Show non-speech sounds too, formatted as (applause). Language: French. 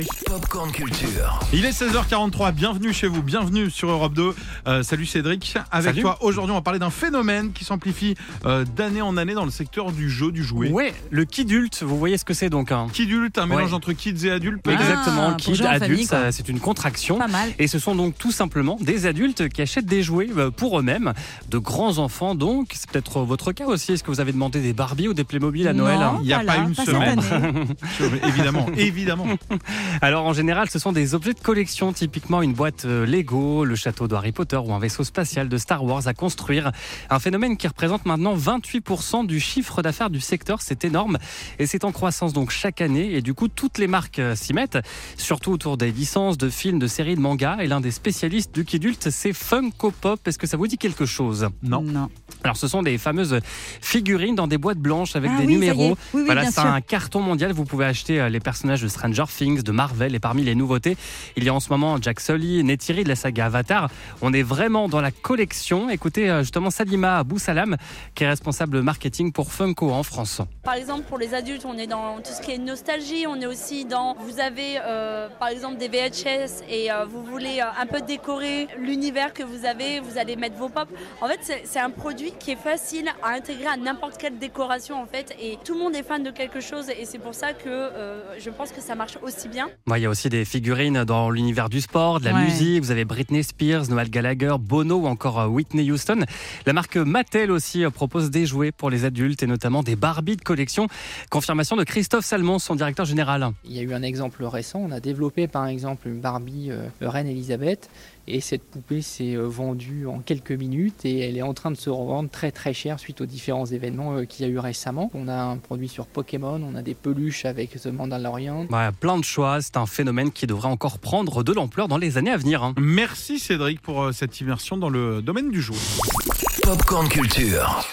Ich Popcorn Culture. Il est 16h43, bienvenue chez vous, bienvenue sur Europe 2. Euh, salut Cédric, avec Salut. toi aujourd'hui on va parler d'un phénomène qui s'amplifie euh, d'année en année dans le secteur du jeu, du jouet. Ouais, le kidulte, vous voyez ce que c'est donc hein? Kidulte, un mélange Ouais. entre kids et adultes peut-être Exactement, kid, adulte, c'est une contraction. Pas mal. Et ce sont donc tout simplement des adultes qui achètent des jouets euh, pour eux-mêmes, de grands enfants donc. C'est peut-être votre cas aussi. Est-ce que vous avez demandé des Barbies ou des Playmobil à Noël Non, Il y a pas une cette semaine. année. (laughs) évidemment, évidemment. (laughs) Alors en général, ce sont des objets de collection, typiquement une boîte euh, Lego, le château de Harry Potter ou un vaisseau spatial de Star Wars à construire. Un phénomène qui représente maintenant 28% du chiffre d'affaires du secteur, c'est énorme et c'est en croissance donc chaque année et du coup toutes les marques euh, s'y mettent, surtout autour des licences de films, de séries, de mangas et l'un des spécialistes du kidulte, c'est Funko Pop. Est-ce que ça vous dit quelque chose? Non. Alors ce sont des fameuses figurines dans des boîtes blanches avec Ah des oui, numéros. Oui, oui, voilà, c'est un carton mondial. Vous pouvez acheter euh, les personnages de Stranger Things, de Marvel et parmi les nouveautés, il y a en ce moment Jack Sully, Neytiri de la saga Avatar. On est vraiment dans la collection. Écoutez euh, justement Salima Aboussalam qui est responsable marketing pour Funko en France. Par exemple, pour les adultes, on est dans tout ce qui est nostalgie. On est aussi dans. Vous avez, euh, par exemple, des VHS et euh, vous voulez euh, un peu décorer l'univers que vous avez. Vous allez mettre vos pop. En fait, c'est un produit qui est facile à intégrer à n'importe quelle décoration, en fait. Et tout le monde est fan de quelque chose. Et c'est pour ça que euh, je pense que ça marche aussi bien. Ouais, il y a aussi des figurines dans l'univers du sport, de la Ouais. musique. Vous avez Britney Spears, Noel Gallagher, Bono ou encore euh, Whitney Houston. La marque Mattel aussi euh, propose des jouets pour les adultes et notamment des Barbie de collection. Confirmation de Christophe Salmon, son directeur général. Il y a eu un exemple récent. On a développé par exemple une Barbie euh, Reine Elisabeth et cette poupée s'est euh, vendue en quelques minutes et elle est en train de se revendre très très cher suite aux différents événements euh, qu'il y a eu récemment. On a un produit sur Pokémon, on a des peluches avec The Mandalorian. Ouais, plein de choix. C'est un phénomène qui devrait encore prendre de l'ampleur dans les années à venir. hein. Merci Cédric pour euh, cette immersion dans le domaine du jouet. Popcorn Culture.